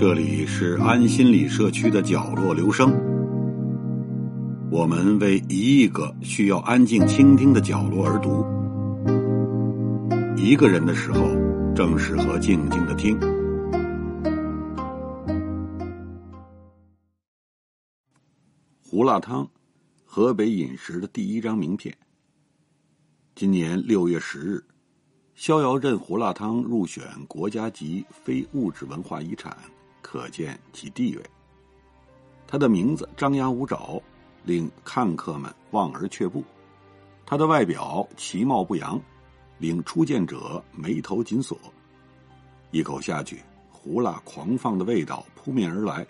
这里是安心理社区的角落，留声。我们为一亿个需要安静倾听的角落而读。一个人的时候，正适合静静的听。胡辣汤，河北饮食的第一张名片。今年六月十日，逍遥镇胡辣汤入选国家级非物质文化遗产。可见其地位。他的名字张牙舞爪，令看客们望而却步；他的外表其貌不扬，令初见者眉头紧锁。一口下去，胡辣狂放的味道扑面而来，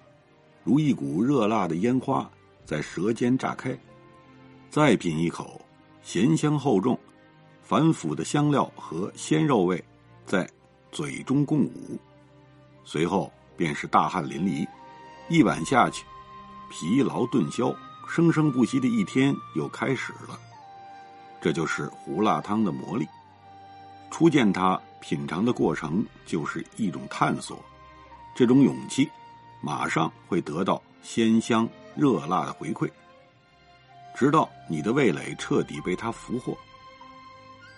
如一股热辣的烟花在舌尖炸开。再品一口，咸香厚重，繁腐的香料和鲜肉味在嘴中共舞。随后。便是大汗淋漓，一碗下去，疲劳顿消，生生不息的一天又开始了。这就是胡辣汤的魔力。初见它，品尝的过程就是一种探索，这种勇气，马上会得到鲜香热辣的回馈，直到你的味蕾彻底被它俘获，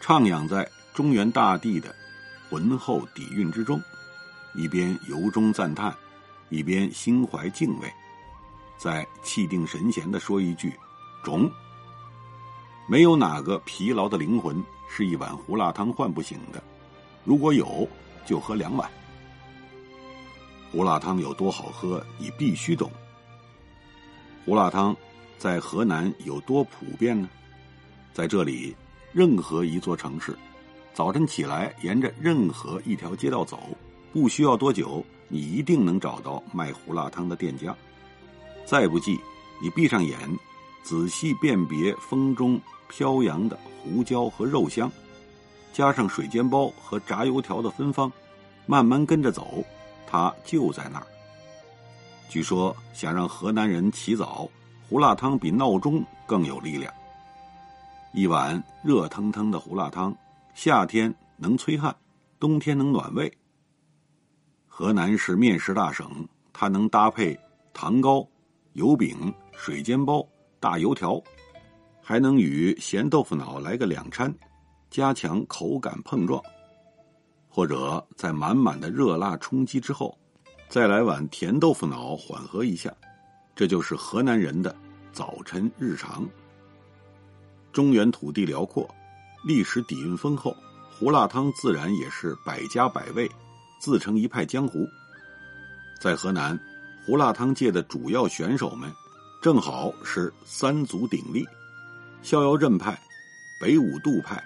徜徉在中原大地的浑厚底蕴之中。一边由衷赞叹，一边心怀敬畏，再气定神闲的说一句：“中。”没有哪个疲劳的灵魂是一碗胡辣汤唤不醒的，如果有，就喝两碗。胡辣汤有多好喝，你必须懂。胡辣汤在河南有多普遍呢？在这里，任何一座城市，早晨起来，沿着任何一条街道走。不需要多久，你一定能找到卖胡辣汤的店家。再不济，你闭上眼，仔细辨别风中飘扬的胡椒和肉香，加上水煎包和炸油条的芬芳，慢慢跟着走，它就在那儿。据说，想让河南人起早，胡辣汤比闹钟更有力量。一碗热腾腾的胡辣汤，夏天能催汗，冬天能暖胃。河南是面食大省，它能搭配糖糕、油饼、水煎包、大油条，还能与咸豆腐脑来个两掺，加强口感碰撞。或者在满满的热辣冲击之后，再来碗甜豆腐脑缓和一下，这就是河南人的早晨日常。中原土地辽阔，历史底蕴丰厚，胡辣汤自然也是百家百味。自成一派江湖，在河南，胡辣汤界的主要选手们，正好是三足鼎立：逍遥镇派、北五渡派、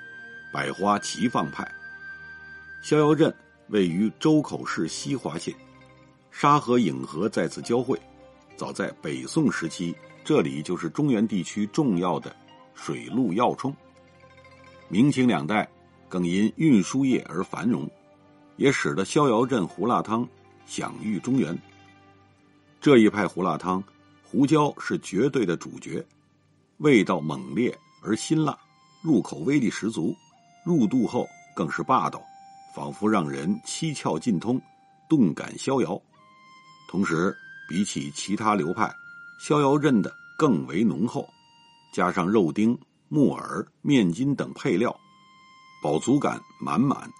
百花齐放派。逍遥镇位于周口市西华县，沙河颍河在此交汇。早在北宋时期，这里就是中原地区重要的水陆要冲。明清两代，更因运输业而繁荣。也使得逍遥镇胡辣汤享誉中原。这一派胡辣汤，胡椒是绝对的主角，味道猛烈而辛辣，入口威力十足，入肚后更是霸道，仿佛让人七窍尽通，动感逍遥。同时，比起其他流派，逍遥镇的更为浓厚，加上肉丁、木耳、面筋等配料，饱足感满满。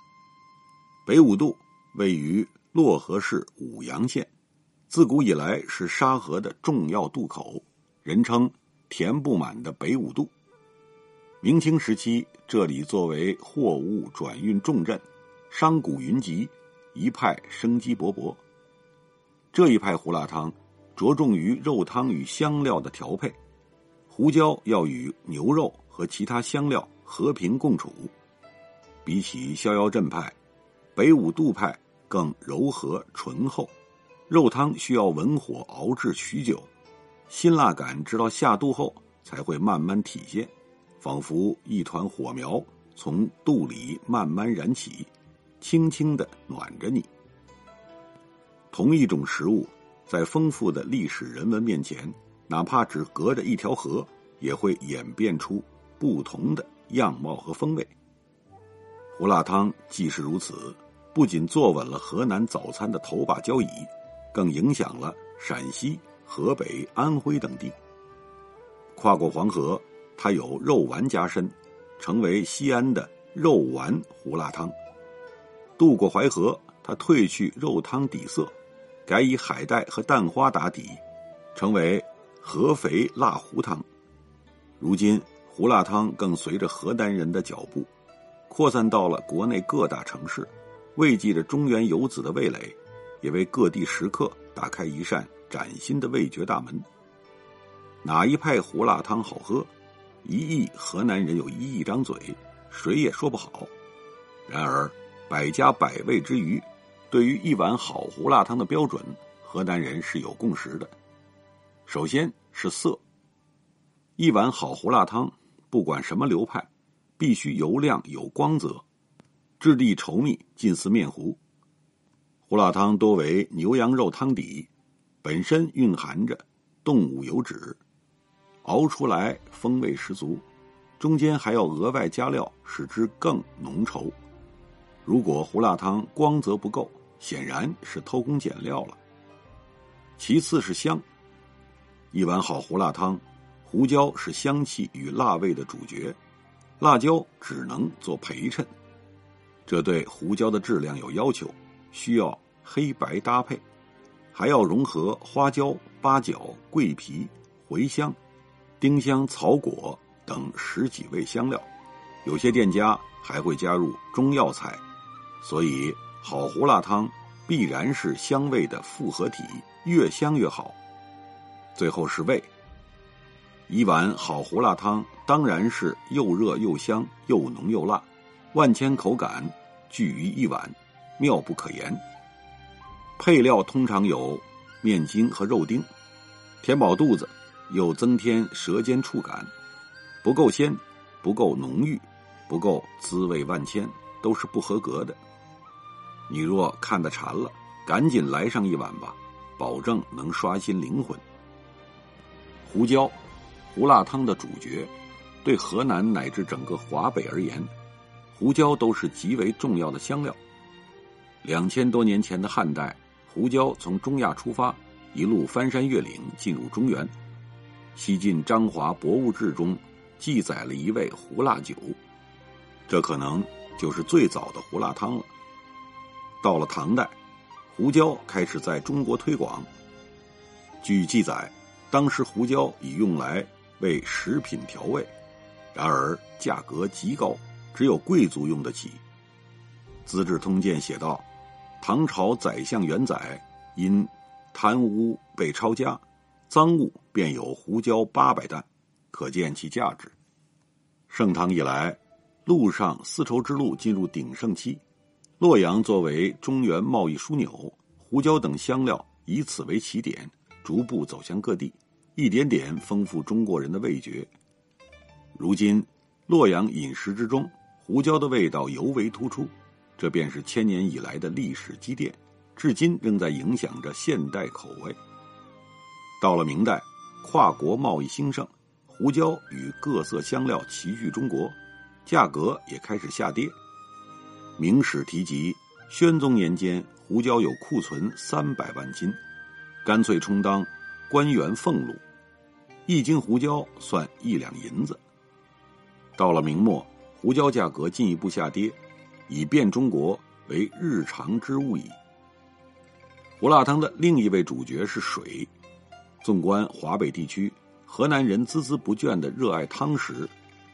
北五渡位于漯河市舞阳县，自古以来是沙河的重要渡口，人称“填不满的北五渡”。明清时期，这里作为货物转运重镇，商贾云集，一派生机勃勃。这一派胡辣汤着重于肉汤与香料的调配，胡椒要与牛肉和其他香料和平共处。比起逍遥镇派。北五渡派更柔和醇厚，肉汤需要文火熬制许久，辛辣感直到下肚后才会慢慢体现，仿佛一团火苗从肚里慢慢燃起，轻轻的暖着你。同一种食物，在丰富的历史人文面前，哪怕只隔着一条河，也会演变出不同的样貌和风味。胡辣汤既是如此，不仅坐稳了河南早餐的头把交椅，更影响了陕西、河北、安徽等地。跨过黄河，它有肉丸加身，成为西安的肉丸胡辣汤。渡过淮河，它褪去肉汤底色，改以海带和蛋花打底，成为合肥辣糊汤。如今，胡辣汤更随着河南人的脚步。扩散到了国内各大城市，慰藉着中原游子的味蕾，也为各地食客打开一扇崭新的味觉大门。哪一派胡辣汤好喝？一亿河南人有一亿张嘴，谁也说不好。然而，百家百味之余，对于一碗好胡辣汤的标准，河南人是有共识的。首先是色。一碗好胡辣汤，不管什么流派。必须油亮有光泽，质地稠密，近似面糊。胡辣汤多为牛羊肉汤底，本身蕴含着动物油脂，熬出来风味十足。中间还要额外加料，使之更浓稠。如果胡辣汤光泽不够，显然是偷工减料了。其次是香，一碗好胡辣汤，胡椒是香气与辣味的主角。辣椒只能做陪衬，这对胡椒的质量有要求，需要黑白搭配，还要融合花椒、八角、桂皮、茴香、丁香、草果等十几味香料，有些店家还会加入中药材，所以好胡辣汤必然是香味的复合体，越香越好。最后是味。一碗好胡辣汤当然是又热又香又浓又辣，万千口感聚于一碗，妙不可言。配料通常有面筋和肉丁，填饱肚子又增添舌尖触感，不够鲜，不够浓郁，不够滋味万千，都是不合格的。你若看得馋了，赶紧来上一碗吧，保证能刷新灵魂。胡椒。胡辣汤的主角，对河南乃至整个华北而言，胡椒都是极为重要的香料。两千多年前的汉代，胡椒从中亚出发，一路翻山越岭进入中原。西晋张华《博物志》中记载了一味胡辣酒，这可能就是最早的胡辣汤了。到了唐代，胡椒开始在中国推广。据记载，当时胡椒已用来。为食品调味，然而价格极高，只有贵族用得起。《资治通鉴》写道：“唐朝宰相元载因贪污被抄家，赃物便有胡椒八百担，可见其价值。”盛唐以来，陆上丝绸之路进入鼎盛期，洛阳作为中原贸易枢纽，胡椒等香料以此为起点，逐步走向各地。一点点丰富中国人的味觉。如今，洛阳饮食之中，胡椒的味道尤为突出，这便是千年以来的历史积淀，至今仍在影响着现代口味。到了明代，跨国贸易兴盛，胡椒与各色香料齐聚中国，价格也开始下跌。明史提及，宣宗年间，胡椒有库存三百万斤，干脆充当官员俸禄。一斤胡椒算一两银子。到了明末，胡椒价格进一步下跌，以便中国为日常之物矣。胡辣汤的另一位主角是水。纵观华北地区，河南人孜孜不倦的热爱汤食，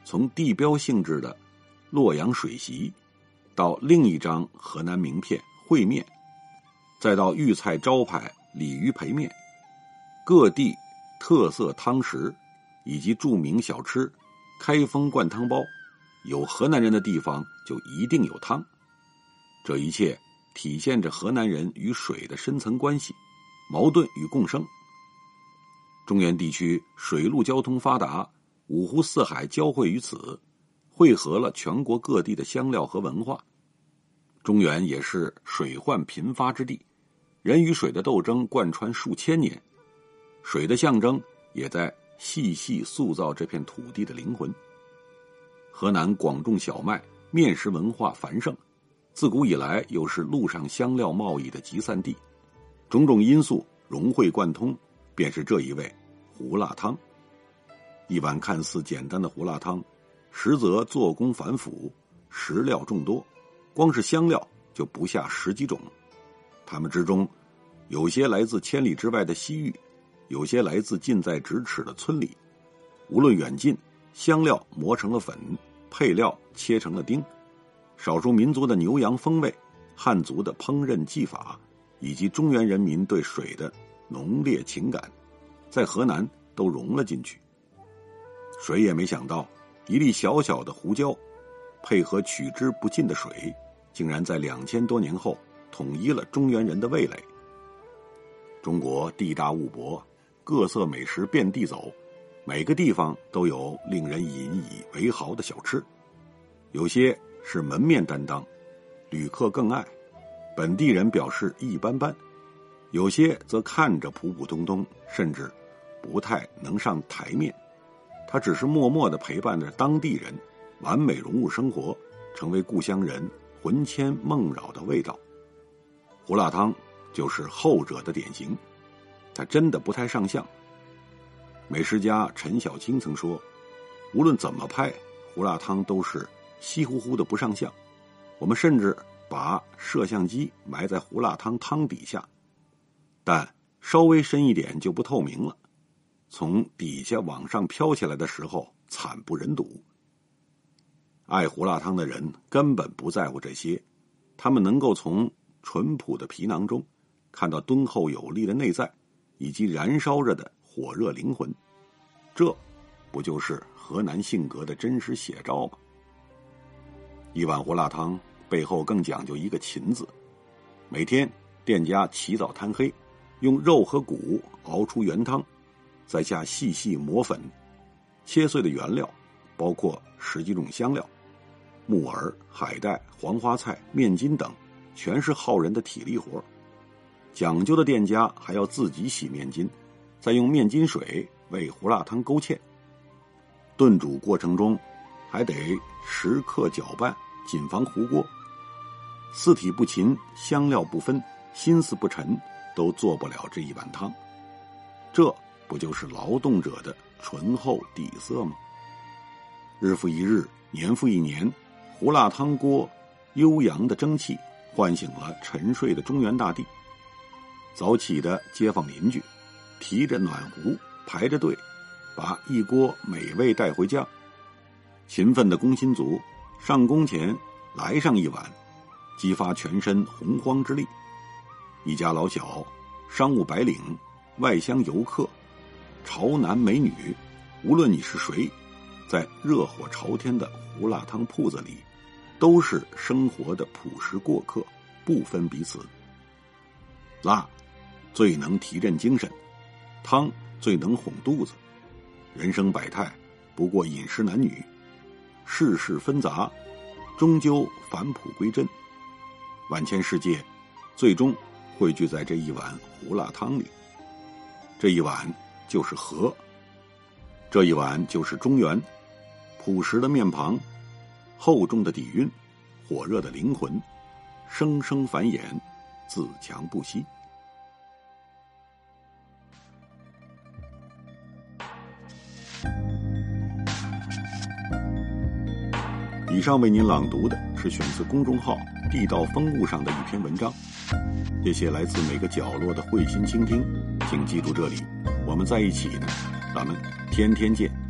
从地标性质的洛阳水席，到另一张河南名片烩面，再到豫菜招牌鲤鱼培面，各地。特色汤食，以及著名小吃——开封灌汤包，有河南人的地方就一定有汤。这一切体现着河南人与水的深层关系、矛盾与共生。中原地区水陆交通发达，五湖四海交汇于此，汇合了全国各地的香料和文化。中原也是水患频发之地，人与水的斗争贯穿数千年。水的象征也在细细塑造这片土地的灵魂。河南广种小麦，面食文化繁盛，自古以来又是陆上香料贸易的集散地，种种因素融会贯通，便是这一味胡辣汤。一碗看似简单的胡辣汤，实则做工繁复，食料众多，光是香料就不下十几种，它们之中，有些来自千里之外的西域。有些来自近在咫尺的村里，无论远近，香料磨成了粉，配料切成了丁，少数民族的牛羊风味，汉族的烹饪技法，以及中原人民对水的浓烈情感，在河南都融了进去。谁也没想到，一粒小小的胡椒，配合取之不尽的水，竟然在两千多年后统一了中原人的味蕾。中国地大物博。各色美食遍地走，每个地方都有令人引以为豪的小吃。有些是门面担当，旅客更爱；本地人表示一般般。有些则看着普普通通，甚至不太能上台面。他只是默默的陪伴着当地人，完美融入生活，成为故乡人魂牵梦绕的味道。胡辣汤就是后者的典型。他真的不太上相。美食家陈小青曾说：“无论怎么拍，胡辣汤都是稀乎乎的不上相。我们甚至把摄像机埋在胡辣汤汤底下，但稍微深一点就不透明了。从底下往上飘起来的时候，惨不忍睹。爱胡辣汤的人根本不在乎这些，他们能够从淳朴的皮囊中看到敦厚有力的内在。”以及燃烧着的火热灵魂，这不就是河南性格的真实写照吗？一碗胡辣汤背后更讲究一个勤字。每天店家起早贪黑，用肉和骨熬出原汤，再下细细磨粉，切碎的原料包括十几种香料，木耳、海带、黄花菜、面筋等，全是耗人的体力活。讲究的店家还要自己洗面筋，再用面筋水为胡辣汤勾芡。炖煮过程中，还得时刻搅拌，谨防糊锅。四体不勤，香料不分，心思不沉，都做不了这一碗汤。这不就是劳动者的醇厚底色吗？日复一日，年复一年，胡辣汤锅悠扬的蒸汽唤醒了沉睡的中原大地。早起的街坊邻居，提着暖壶排着队，把一锅美味带回家。勤奋的工薪族上工前来上一碗，激发全身洪荒之力。一家老小、商务白领、外乡游客、潮男美女，无论你是谁，在热火朝天的胡辣汤铺子里，都是生活的朴实过客，不分彼此。辣。最能提振精神，汤最能哄肚子。人生百态，不过饮食男女，世事纷杂，终究返璞归真。万千世界，最终汇聚在这一碗胡辣汤里。这一碗就是河，这一碗就是中原。朴实的面庞，厚重的底蕴，火热的灵魂，生生繁衍，自强不息。以上为您朗读的是选自公众号“地道风物”上的一篇文章。谢谢来自每个角落的慧心倾听，请记住这里，我们在一起呢，咱们天天见。